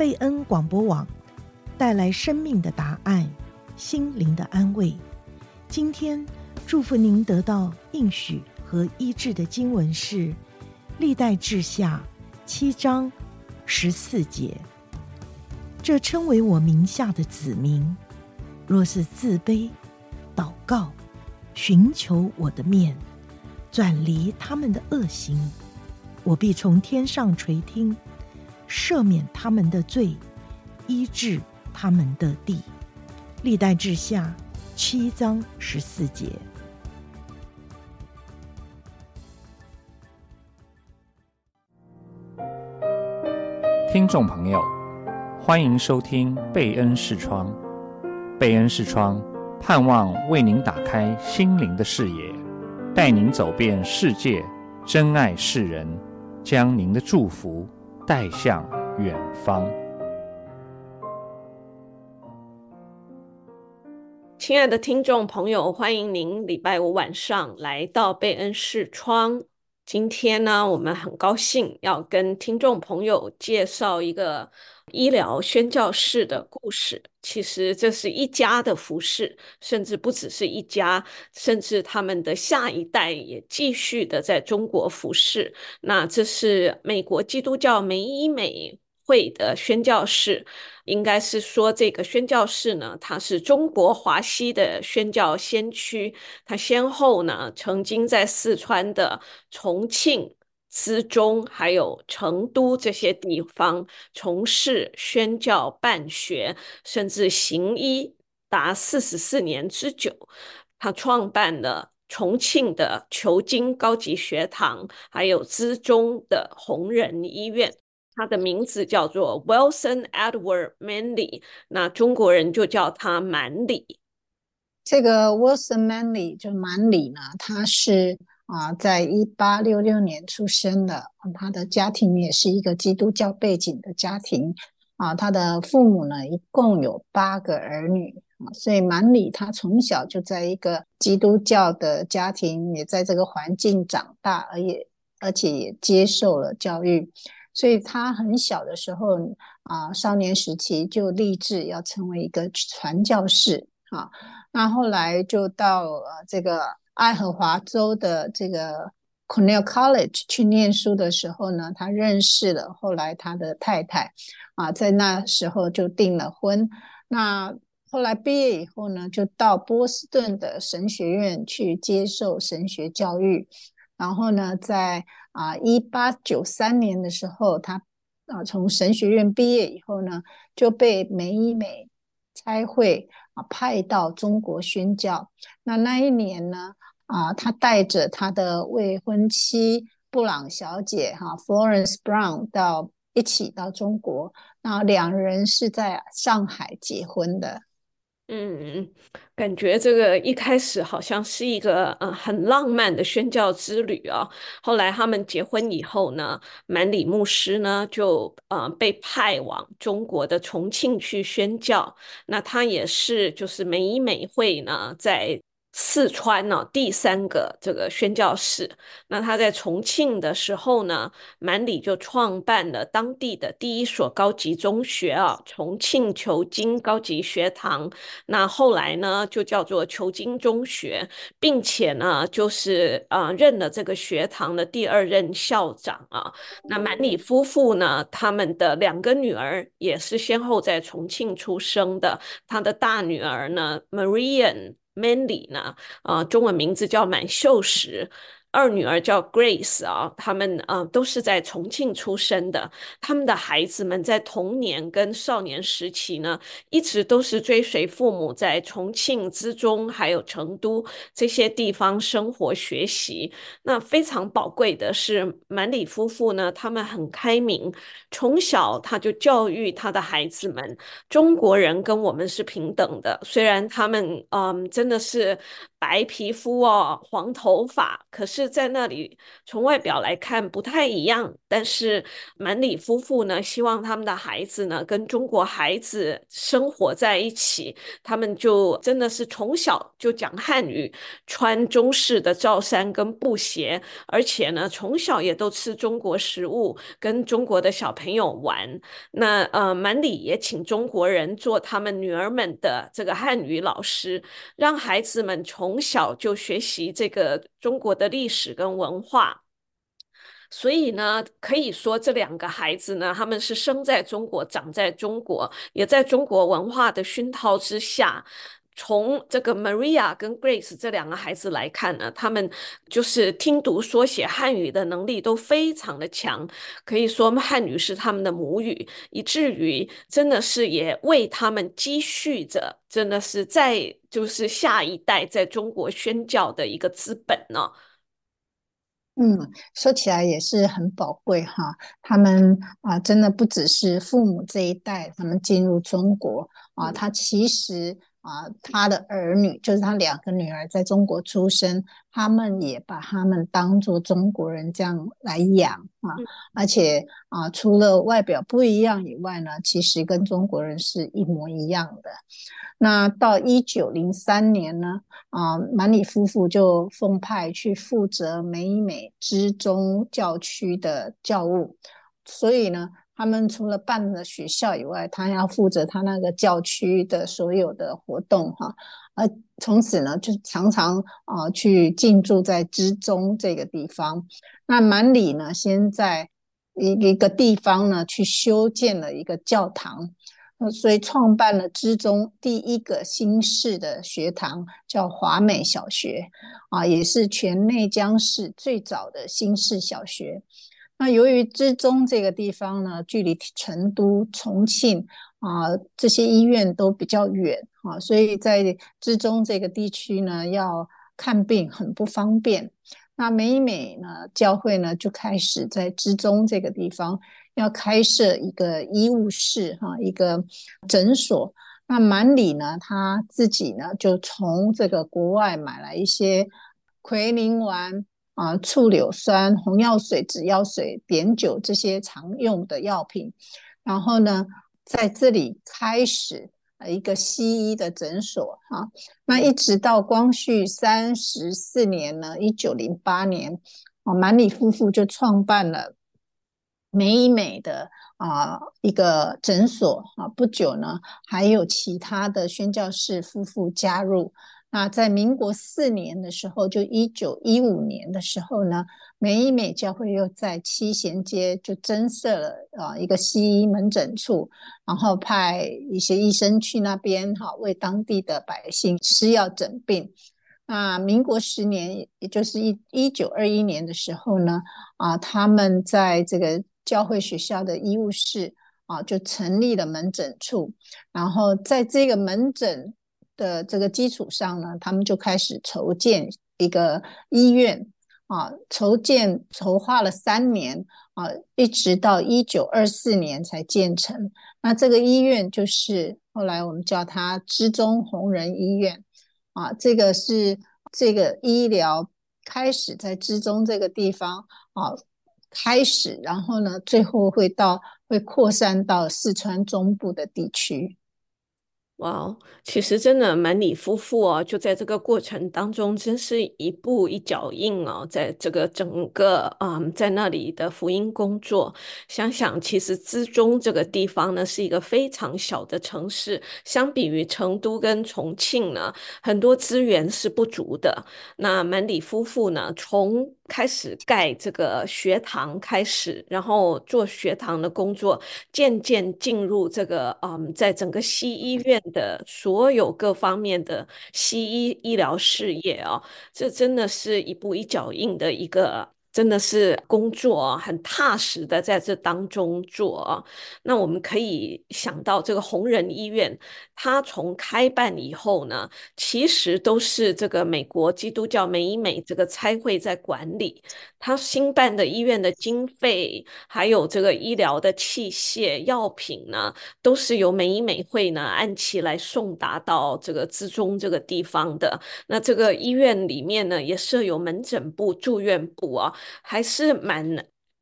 贝恩广播网，带来生命的答案，心灵的安慰。今天祝福您得到应许和医治的经文是《历代志下》七章十四节。这称为我名下的子民，若是自卑、祷告、寻求我的面，转离他们的恶行，我必从天上垂听，赦免他们的罪，医治他们的地。历代志下七章十四节。听众朋友。欢迎收听贝恩视窗。贝恩视窗盼望为您打开心灵的视野，带您走遍世界，珍爱世人，将您的祝福带向远方。亲爱的听众朋友，欢迎您礼拜五晚上来到贝恩视窗。今天呢，我们很高兴要跟听众朋友介绍一个。医疗宣教士的故事，其实这是一家的服饰，甚至不只是一家，甚至他们的下一代也继续的在中国服饰。那这是美国基督教美以美会的宣教士，应该是说这个宣教士呢，他是中国华西的宣教先驱，他先后呢曾经在四川的重庆。资中还有成都这些地方从事宣教办学，甚至行医达四十四年之久。他创办了重庆的求精高级学堂，还有资中的弘仁医院。他的名字叫做 Wilson Edward Manley，那中国人就叫他满里。这个 Wilson Manley 就满里呢，他是。啊，在一八六六年出生的，他的家庭也是一个基督教背景的家庭。啊，他的父母呢，一共有八个儿女。啊，所以满里他从小就在一个基督教的家庭，也在这个环境长大，而也而且也接受了教育。所以他很小的时候，啊，少年时期就立志要成为一个传教士。啊，那后来就到呃这个。爱荷华州的这个 Cornell College 去念书的时候呢，他认识了后来他的太太，啊，在那时候就订了婚。那后来毕业以后呢，就到波士顿的神学院去接受神学教育。然后呢，在啊一八九三年的时候，他啊从神学院毕业以后呢，就被美以美差会啊派到中国宣教。那那一年呢，啊，他带着他的未婚妻布朗小姐哈、Florence Brown 到一起到中国，那两人是在上海结婚的。嗯，感觉这个一开始好像是一个嗯很浪漫的宣教之旅啊。后来他们结婚以后呢，满里牧师呢就呃被派往中国的重庆去宣教。那他也是就是美以美会呢在。四川呢、第三个这个宣教士。那他在重庆的时候呢，满里就创办了当地的第一所高级中学啊，重庆求精高级学堂。那后来呢，就叫做求精中学，并且呢，就是啊、呃，任了这个学堂的第二任校长啊。那满里夫妇呢，他们的两个女儿也是先后在重庆出生的。他的大女儿呢，Marian。Mandy 呢，啊，中文名字叫满秀石。二女儿叫 Grace 啊，他们啊都是在重庆出生的。他们的孩子们在童年跟少年时期呢，一直都是追随父母在重庆、资中还有成都这些地方生活学习。那非常宝贵的是，满里夫妇呢，他们很开明，从小他就教育他的孩子们，中国人跟我们是平等的。虽然他们嗯真的是白皮肤哦，黄头发，可是。是在那里从外表来看不太一样，但是满里夫妇呢，希望他们的孩子呢跟中国孩子生活在一起，他们就真的是从小就讲汉语，穿中式的罩衫跟布鞋，而且呢从小也都吃中国食物，跟中国的小朋友玩。那呃，满里也请中国人做他们女儿们的这个汉语老师，让孩子们从小就学习这个中国的历史跟文化。所以呢，可以说这两个孩子呢，他们是生在中国，长在中国，也在中国文化的熏陶之下。从这个 Maria 跟 Grace 这两个孩子来看呢，他们就是听读说写汉语的能力都非常的强，可以说汉语是他们的母语，以至于真的是也为他们积蓄着，真的是在就是下一代在中国宣教的一个资本呢。嗯，说起来也是很宝贵哈。他们啊，真的不只是父母这一代，他们进入中国啊，他其实。啊，他的儿女就是他两个女儿在中国出生，他们也把他们当做中国人这样来养啊，而且啊，除了外表不一样以外呢，其实跟中国人是一模一样的。那到一九零三年呢，啊，满里夫妇就奉派去负责美美之中教区的教务，所以呢。他们除了办了学校以外，他要负责他那个教区的所有的活动哈，而从此呢，就常常啊去进驻在知中这个地方。那满里呢，先在一一个地方呢去修建了一个教堂，所以创办了知中第一个新式的学堂，叫华美小学啊，也是全内江市最早的新式小学。那由于资中这个地方呢，距离成都、重庆啊、这些医院都比较远啊，所以在资中这个地区呢，要看病很不方便。那每每呢，教会呢就开始在资中这个地方要开设一个医务室哈，一个诊所。那满里呢，他自己呢就从这个国外买来一些奎宁丸。啊，醋柳酸、红药水、紫药水、碘酒这些常用的药品，然后呢，在这里开始一个西医的诊所哈。那一直到光绪三十四年呢，一九零八年，啊，满里夫妇就创办了美以美的啊一个诊所啊。不久呢，还有其他的宣教士夫妇加入。那在民国四年的时候，就一九一五年的时候呢，美以美教会又在七贤街就增设了啊一个西医门诊处，然后派一些医生去那边哈，为当地的百姓施药诊病。那民国十年，也就是一一九二一年的时候呢，啊，他们在这个教会学校的医务室啊，就成立了门诊处，然后在这个门诊。的这个基础上呢，他们就开始筹建一个医院啊，筹建筹划了三年啊，一直到一九二四年才建成。那这个医院就是后来我们叫它知中红仁医院啊，这个是这个医疗开始在知中这个地方啊开始，然后呢，最后会到会扩散到四川中部的地区。哇，wow, 其实真的满里夫妇哦，就在这个过程当中，真是一步一脚印哦，在这个整个嗯，在那里的福音工作。想想，其实资中这个地方呢，是一个非常小的城市，相比于成都跟重庆呢，很多资源是不足的。那满里夫妇呢，从开始盖这个学堂开始，然后做学堂的工作，渐渐进入这个嗯，在整个西医院。的所有各方面的西医医疗事业啊，这真的是一步一脚印的一个真的是工作很踏实的在这当中做啊。那我们可以想到，这个红人医院，它从开办以后呢，其实都是这个美国基督教美以美这个差会在管理。它新办的医院的经费，还有这个医疗的器械、药品呢，都是由美以美会呢按期来送达到这个资中这个地方的。那这个医院里面呢，也设有门诊部、住院部啊。还是蛮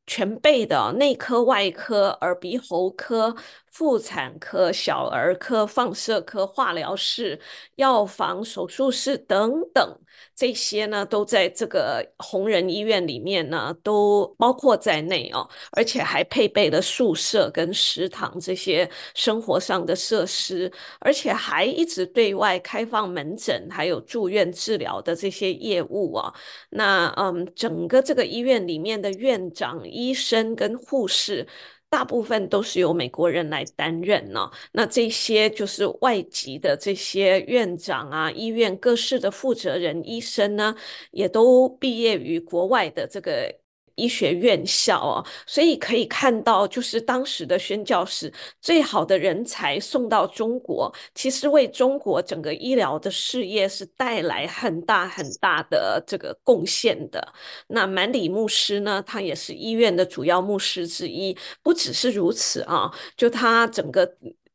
全备的，内科、外科、耳鼻喉科。妇产科、小儿科、放射科、化疗室、药房、手术室等等，这些呢都在这个红人医院里面呢，都包括在内哦，而且还配备了宿舍跟食堂这些生活上的设施，而且还一直对外开放门诊，还有住院治疗的这些业务啊。那嗯，整个这个医院里面的院长、医生跟护士。大部分都是由美国人来担任呢，那这些就是外籍的这些院长啊，医院各室的负责人、医生呢，也都毕业于国外的这个。医学院校哦，所以可以看到，就是当时的宣教士最好的人才送到中国，其实为中国整个医疗的事业是带来很大很大的这个贡献的。那满里牧师呢，他也是医院的主要牧师之一。不只是如此啊，就他整个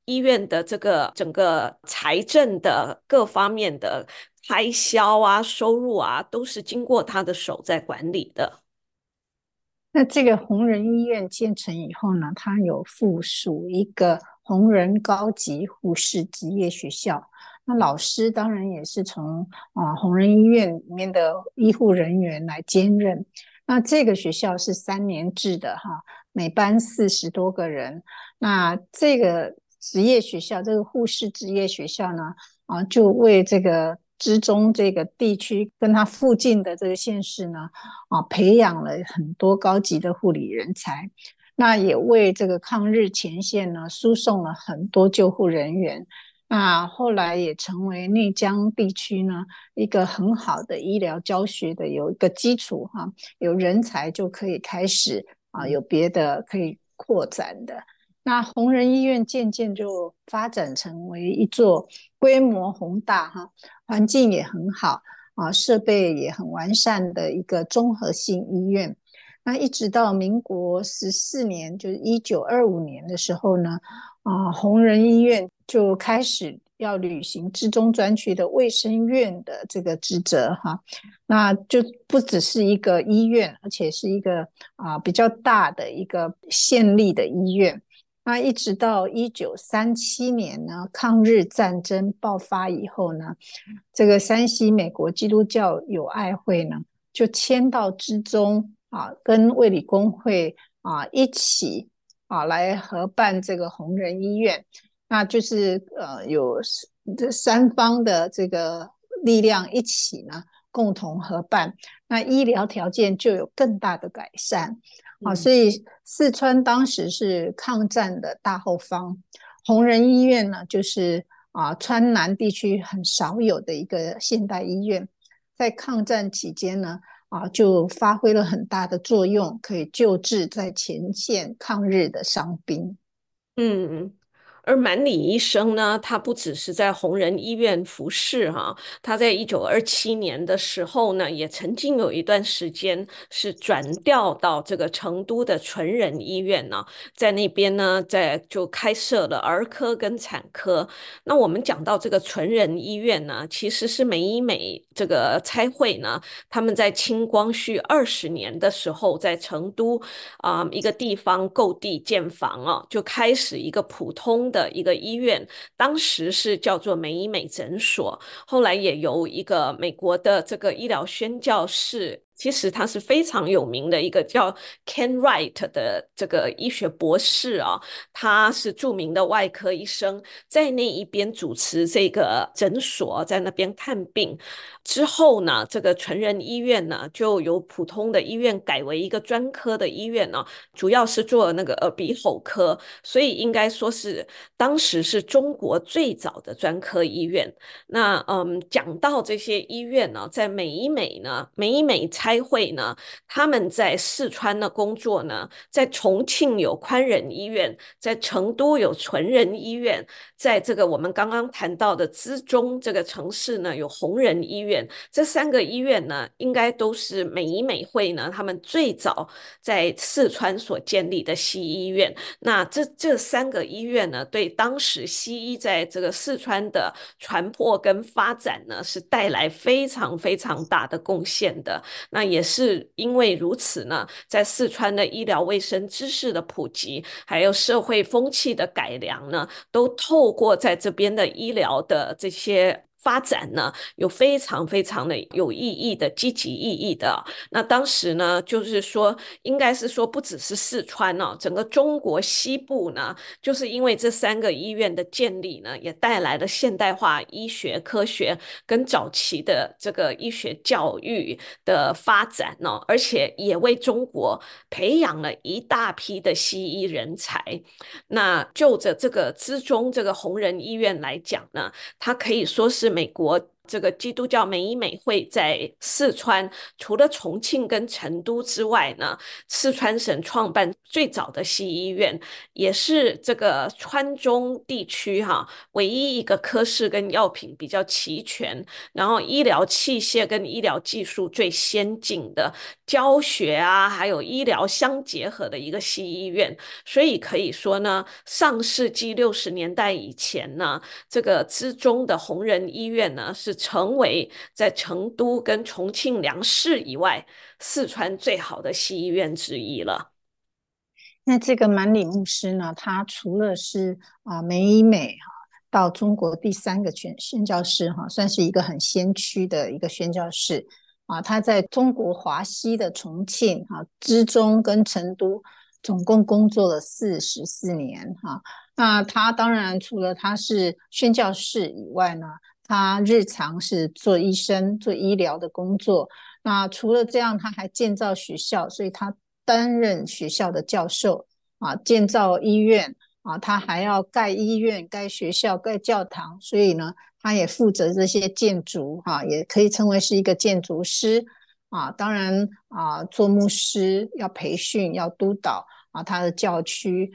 医院的这个整个财政的各方面的开销啊、收入啊，都是经过他的手在管理的。那这个红人医院建成以后呢，它有附属一个红人高级护士职业学校。那老师当然也是从啊红人医院里面的医护人员来兼任。那这个学校是三年制的哈，每班四十多个人。那这个职业学校，这个护士职业学校呢，啊，就为这个。之中这个地区跟它附近的这个县市呢，啊，培养了很多高级的护理人才，那也为这个抗日前线呢输送了很多救护人员，那后来也成为内江地区呢一个很好的医疗教学的有一个基础哈，有人才就可以开始啊有别的可以扩展的。那弘仁医院渐渐就发展成为一座规模宏大哈，环境也很好啊，设备也很完善的一个综合性医院。那一直到民国十四年，就是一九二五年的时候呢，啊，弘仁医院就开始要履行治中专区的卫生院的这个职责哈。那就不只是一个医院，而且是一个啊比较大的一个县立的医院。那一直到一九三七年呢，抗日战争爆发以后呢，这个山西美国基督教友爱会呢，就迁到之中啊，跟卫理公会啊一起啊来合办这个弘仁医院，那就是呃有这三方的这个力量一起呢共同合办，那医疗条件就有更大的改善。啊，所以四川当时是抗战的大后方，弘仁医院呢，就是啊川南地区很少有的一个现代医院，在抗战期间呢，啊就发挥了很大的作用，可以救治在前线抗日的伤兵。嗯。而满里医生呢，他不只是在弘仁医院服侍哈，他在一九二七年的时候呢，也曾经有一段时间是转调到这个成都的纯仁医院呢，在那边呢，在就开设了儿科跟产科。那我们讲到这个纯仁医院呢，其实是美以美这个差会呢，他们在清光绪二十年的时候，在成都啊、一个地方购地建房啊，就开始一个普通的一个医院，当时是叫做美医美诊所，后来也由一个美国的这个医疗宣教士。其实他是非常有名的一个叫 Ken Wright 的这个医学博士啊，他是著名的外科医生，在那一边主持这个诊所，在那边看病。之后呢，这个成人医院呢，就由普通的医院改为一个专科的医院呢，主要是做那个耳鼻喉科，所以应该说是当时是中国最早的专科医院。那嗯，讲到这些医院呢，在美医美呢，美医美。开会呢，他们在四川的工作呢，在重庆有宽仁医院，在成都有纯仁医院，在这个我们刚刚谈到的资中这个城市呢，有弘仁医院。这三个医院呢，应该都是美医美会呢，他们最早在四川所建立的西医院。那这这三个医院呢，对当时西医在这个四川的传播跟发展呢，是带来非常非常大的贡献的。那也是因为如此呢，在四川的医疗卫生知识的普及，还有社会风气的改良呢，都透过在这边的医疗的这些。发展呢，有非常非常的有意义的积极意义的。那当时呢，就是说，应该是说，不只是四川哦，整个中国西部呢，就是因为这三个医院的建立呢，也带来了现代化医学科学跟早期的这个医学教育的发展呢，而且也为中国培养了一大批的西医人才。那就着这个资中这个红人医院来讲呢，它可以说是。美国。这个基督教美医美会在四川，除了重庆跟成都之外呢，四川省创办最早的西医院，也是这个川中地区哈唯一一个科室跟药品比较齐全，然后医疗器械跟医疗技术最先进的，教学啊还有医疗相结合的一个西医院。所以可以说呢，上世纪六十年代以前呢，这个资中的红人医院呢是。成为在成都跟重庆两市以外，四川最好的西医院之一了。那这个满里牧师呢，他除了是啊美美哈到中国第三个宣宣教士哈，算是一个很先驱的一个宣教士啊。他在中国华西的重庆哈、之中跟成都总共工作了四十四年哈。那他当然除了他是宣教士以外呢，他日常是做医生、做医疗的工作。那除了这样，他还建造学校，所以他担任学校的教授啊，建造医院啊，他还要盖医院、盖学校、盖教堂，所以呢，他也负责这些建筑哈、啊，也可以称为是一个建筑师啊。当然啊，做牧师要培训、要督导啊，他的教区，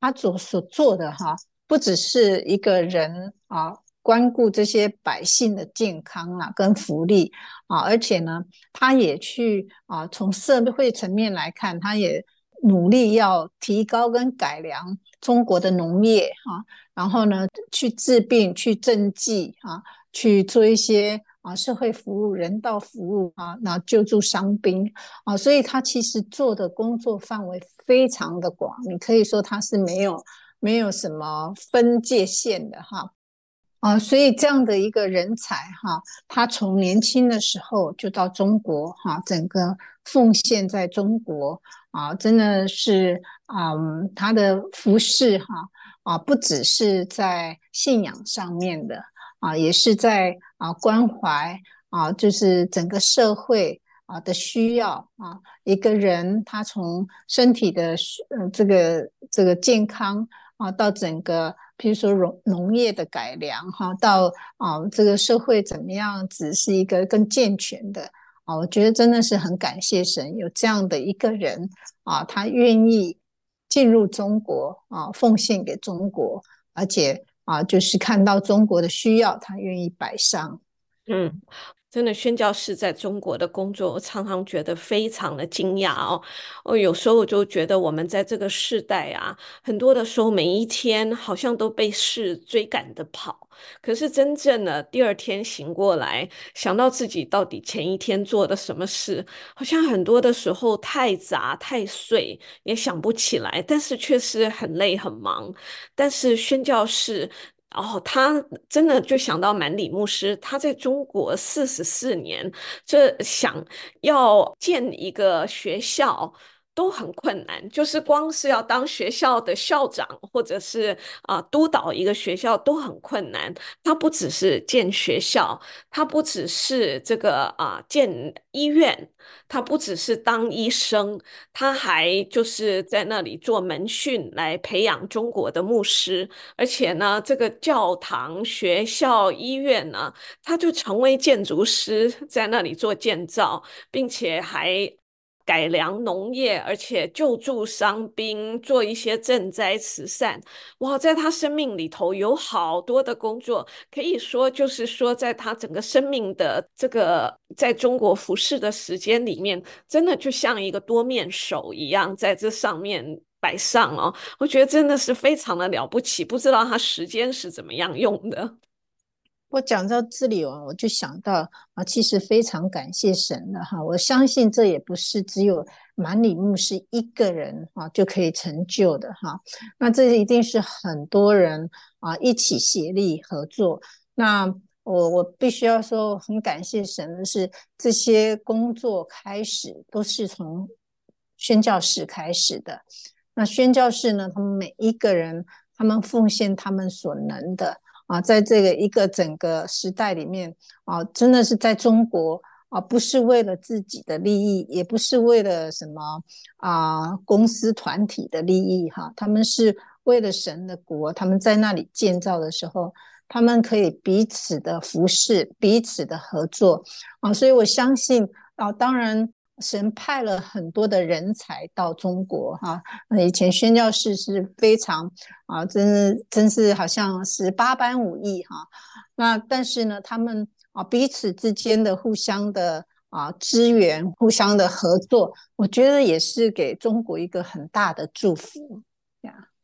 他所所做的哈、不只是一个人啊。关顾这些百姓的健康啊，跟福利啊，而且呢，他也去啊，从社会层面来看，他也努力要提高跟改良中国的农业、啊，然后呢，去治病、去赈济啊，去做一些啊社会服务、人道服务啊，那救助伤兵啊，所以他其实做的工作范围非常的广，你可以说他是没有没有什么分界线的哈。啊，所以这样的一个人才哈，他从年轻的时候就到中国哈，整个奉献在中国啊，真的是啊，他的服侍哈啊，不只是在信仰上面的啊，也是在啊关怀啊，就是整个社会啊的需要啊，一个人他从身体的呃这个这个健康啊，到整个。比如说农农业的改良哈，到啊这个社会怎么样子是一个更健全的啊，我觉得真的是很感谢神有这样的一个人啊，他愿意进入中国啊，奉献给中国，而且啊就是看到中国的需要，他愿意摆上，嗯。真的宣教士在中国的工作，我常常觉得非常的惊讶哦。我有时候我就觉得，我们在这个世代啊，很多的时候每一天好像都被事追赶的跑，可是真正的第二天醒过来，想到自己到底前一天做的什么事，好像很多的时候太杂太碎，也想不起来，但是却是很累很忙。但是宣教士。哦，他真的就想到满里牧师，他在中国四十四年，这想要建一个学校，都很困难，就是光是要当学校的校长，或者是啊、督导一个学校都很困难。他不只是建学校，他不只是这个啊、建医院，他不只是当医生，他还就是在那里做门训来培养中国的牧师。而且呢，这个教堂、学校、医院呢，他就成为建筑师，在那里做建造，并且还。改良农业，而且救助伤兵，做一些赈灾慈善。哇，在他生命里头有好多的工作，可以说就是说，在他整个生命的这个在中国服侍的时间里面，真的就像一个多面手一样，在这上面摆上哦。我觉得真的是非常的了不起，不知道他时间是怎么样用的。我讲到这里哦，我就想到啊，其实非常感谢神的哈。我相信这也不是只有满里牧师一个人啊就可以成就的哈。那这一定是很多人啊一起协力合作。那我我必须要说，很感谢神的是，这些工作开始都是从宣教士开始的。那宣教士呢，他们每一个人，他们奉献他们所能的。啊，在这个一个整个时代里面啊，真的是在中国啊，不是为了自己的利益，也不是为了什么啊公司团体的利益哈，他们是为了神的国，他们在那里建造的时候，他们可以彼此的服侍，彼此的合作啊，所以我相信啊，当然。神派了很多的人才到中国，哈，以前宣教士是非常啊，真真是好像是八般武艺哈。那但是呢，他们啊彼此之间的互相的啊支援、互相的合作，我觉得也是给中国一个很大的祝福。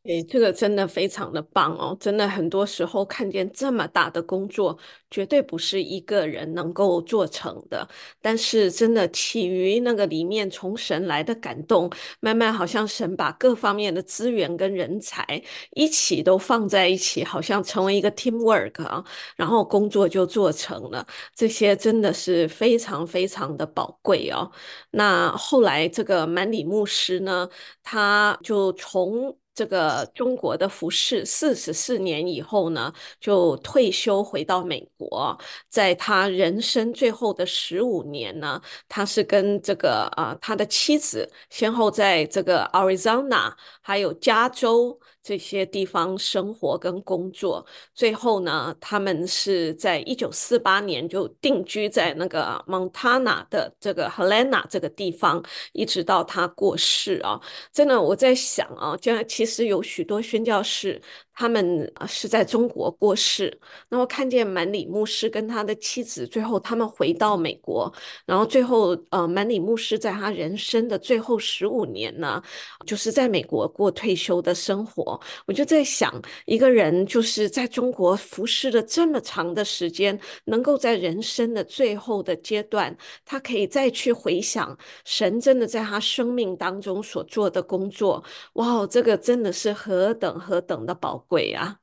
诶，这个真的非常的棒哦！真的很多时候看见这么大的工作，绝对不是一个人能够做成的。但是真的起于那个里面从神来的感动，慢慢好像神把各方面的资源跟人才一起都放在一起，好像成为一个 teamwork 啊，然后工作就做成了。这些真的是非常非常的宝贵哦。那后来这个满里牧师呢，他就从这个中国的服饰四十四年以后呢，就退休回到美国。在他人生最后的十五年呢，他是跟这个啊、他的妻子先后在这个 Arizona 还有加州。这些地方生活跟工作，最后呢，他们是在一九四八年就定居在那个 Montana 的这个 Helena 这个地方，一直到他过世啊。真的，我在想啊，将来其实有许多宣教士。他们是在中国过世，然后看见满里牧师跟他的妻子，最后他们回到美国，然后最后呃，满里牧师在他人生的最后十五年呢，就是在美国过退休的生活。我就在想，一个人就是在中国服侍了这么长的时间，能够在人生的最后的阶段，他可以再去回想神真的在他生命当中所做的工作，哇，这个真的是何等何等的宝贵。贵啊，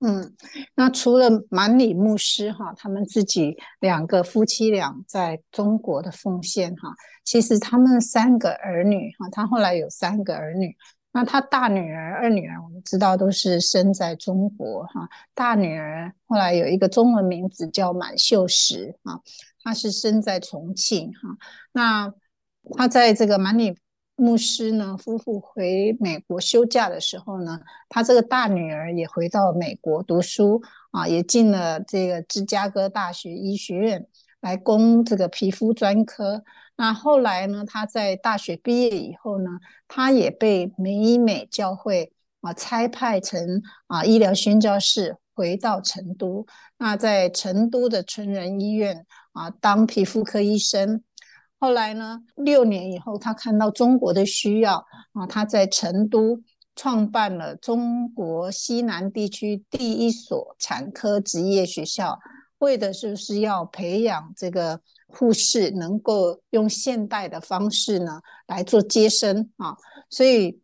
嗯，那除了满里牧师哈，他们自己两个夫妻俩在中国的奉献哈，其实他们三个儿女哈，他后来有三个儿女，那他大女儿、二女儿我们知道都是生在中国哈，大女儿后来有一个中文名字叫满秀实哈，她是生在重庆哈，那她在这个满里。牧师呢，夫妇回美国休假的时候呢，他这个大女儿也回到美国读书啊，也进了这个芝加哥大学医学院来攻这个皮肤专科。那后来呢，他在大学毕业以后呢，他也被美美教会啊差派成啊医疗宣教士，回到成都。那在成都的成人医院啊当皮肤科医生。后来呢，六年以后，他看到中国的需要啊，他在成都创办了中国西南地区第一所产科职业学校，为的是不是要培养这个护士能够用现代的方式呢来做接生啊？所以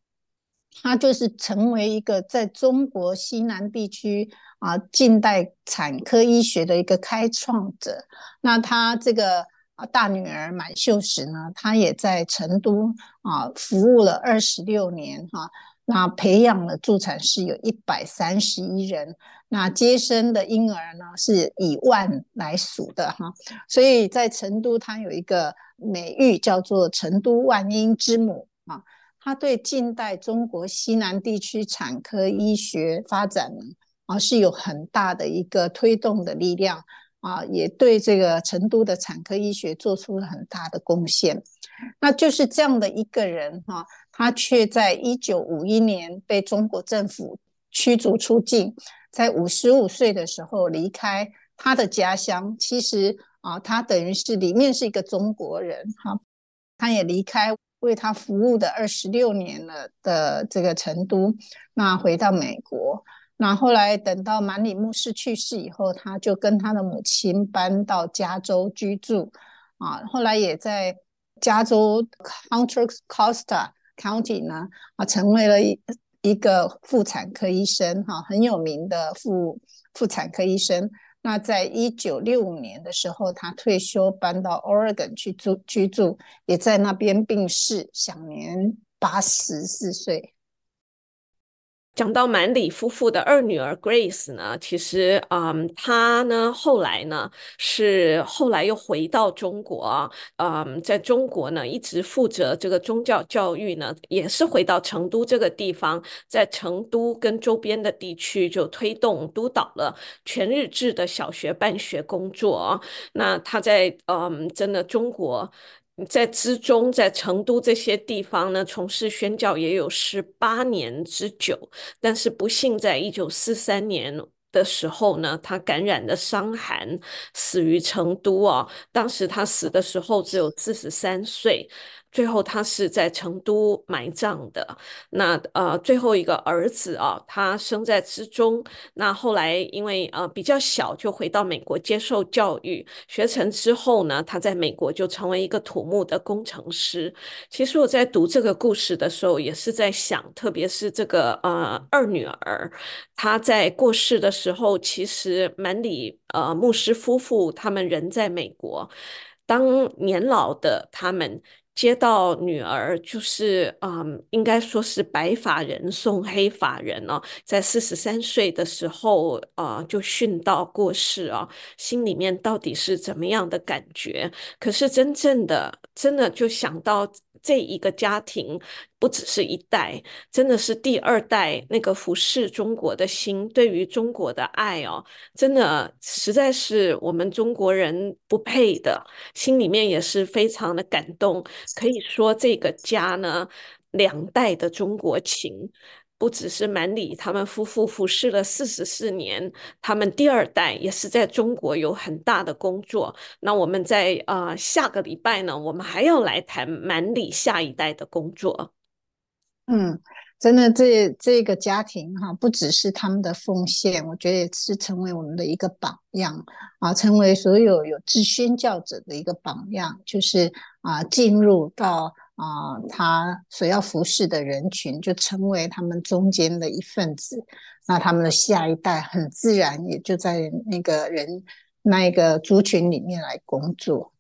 他就是成为一个在中国西南地区啊近代产科医学的一个开创者。那他这个。啊大女儿满秀时呢，她也在成都啊服务了二十六年哈。那培养了助产士有一百三十一人，那接生的婴儿呢是以万来数的哈，所以在成都，她有一个美誉叫做“成都万婴之母”啊，她对近代中国西南地区产科医学发展呢啊是有很大的一个推动的力量啊，也对这个成都的产科医学做出了很大的贡献。那就是这样的一个人哈。他却在一九五一年被中国政府驱逐出境，在五十五岁的时候离开他的家乡。其实啊，他等于是里面是一个中国人哈，他也离开为他服务的二十六年了的这个成都，那回到美国。那后来等到满里牧师去世以后，他就跟他的母亲搬到加州居住啊。后来也在加州 Contra Costa。County 呢啊，成为了一一个妇产科医生哈，很有名的妇妇产科医生。那在一九六五年的时候，他退休搬到 Oregon 去住居住，也在那边病逝，享年八十四岁。讲到满里夫妇的二女儿 Grace 呢，其实，嗯，她呢后来呢是后来又回到中国，嗯，在中国呢一直负责这个宗教教育呢，也是回到成都这个地方，在成都跟周边的地区就推动督导了全日制的小学办学工作。那她在嗯，真的中国。在资中，在成都这些地方呢，从事宣教也有十八年之久。但是不幸，在一九四三年的时候呢，他感染了伤寒，死于成都啊。当时他死的时候只有四十三岁。最后他是在成都埋葬的。那呃，最后一个儿子啊，他生在资中。那后来因为呃比较小，就回到美国接受教育。学成之后呢，他在美国就成为一个土木的工程师。其实我在读这个故事的时候，也是在想，特别是这个呃二女儿，她在过世的时候，其实满里呃牧师夫妇他们人在美国，当年老的他们。接到女儿，就是嗯，应该说是白发人送黑发人哦，在四十三岁的时候啊、呃，就殉道过世啊、心里面到底是怎么样的感觉？可是真正的，真的就想到。这一个家庭不只是一代，真的是第二代那个服侍中国的心，对于中国的爱哦，真的实在是我们中国人不配的，心里面也是非常的感动。可以说这个家呢，两代的中国情。不只是满里他们夫妇服侍了四十四年，他们第二代也是在中国有很大的工作。那我们在呃下个礼拜呢，我们还要来谈满里下一代的工作。嗯，真的这这个家庭哈，不只是他们的奉献，我觉得也是成为我们的一个榜样啊，成为所有有志宣教者的一个榜样，就是啊进入到。啊，他所要服侍的人群就成为他们中间的一份子，那他们的下一代很自然也就在那个人那一个族群里面来工作。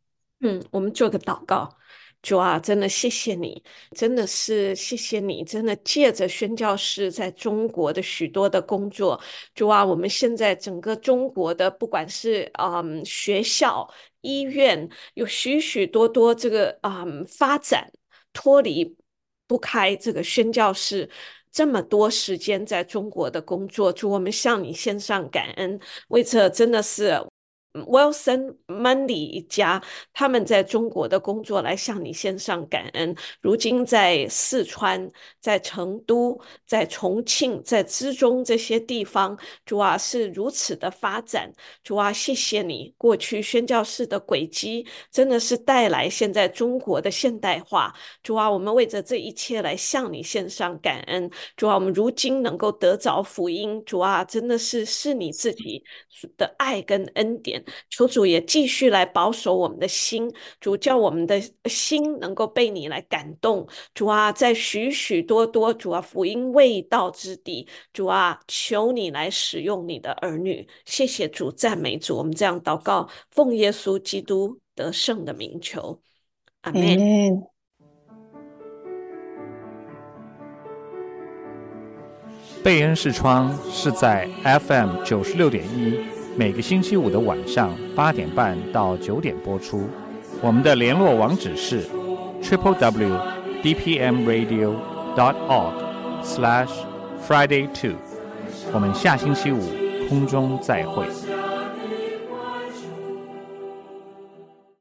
嗯，我们做个祷告，主啊，真的谢谢你，真的是谢谢你，真的借着宣教士在中国的许多的工作，主啊，我们现在整个中国的不管是嗯学校、医院，有许许多多这个嗯发展。脱离不开这个宣教士这么多时间在中国的工作，祝我们向你献上感恩，为这真的是。Wilson Mandy 一家，他们在中国的工作来向你献上感恩。如今在四川、在成都、在重庆、在资中这些地方，主啊是如此的发展。主啊，谢谢你过去宣教士的轨迹，真的是带来现在中国的现代化。主啊，我们为着这一切来向你献上感恩。主啊，我们如今能够得着福音，主啊，真的是是你自己的爱跟恩典。面。求主也继续来保守我们的心，主叫我们的心能够被你来感动。主啊，在许许多多主啊福音未到之地，主啊，求你来使用你的儿女。谢谢主，赞美主。我们这样祷告，奉耶稣基督得胜的名求，阿门。贝恩视窗是在 FM 九十六点一，每个星期五的晚上八点半到九点播出。我们的联络网址是 triple w d p m radio dot org slash friday two。我们下星期五空中再会。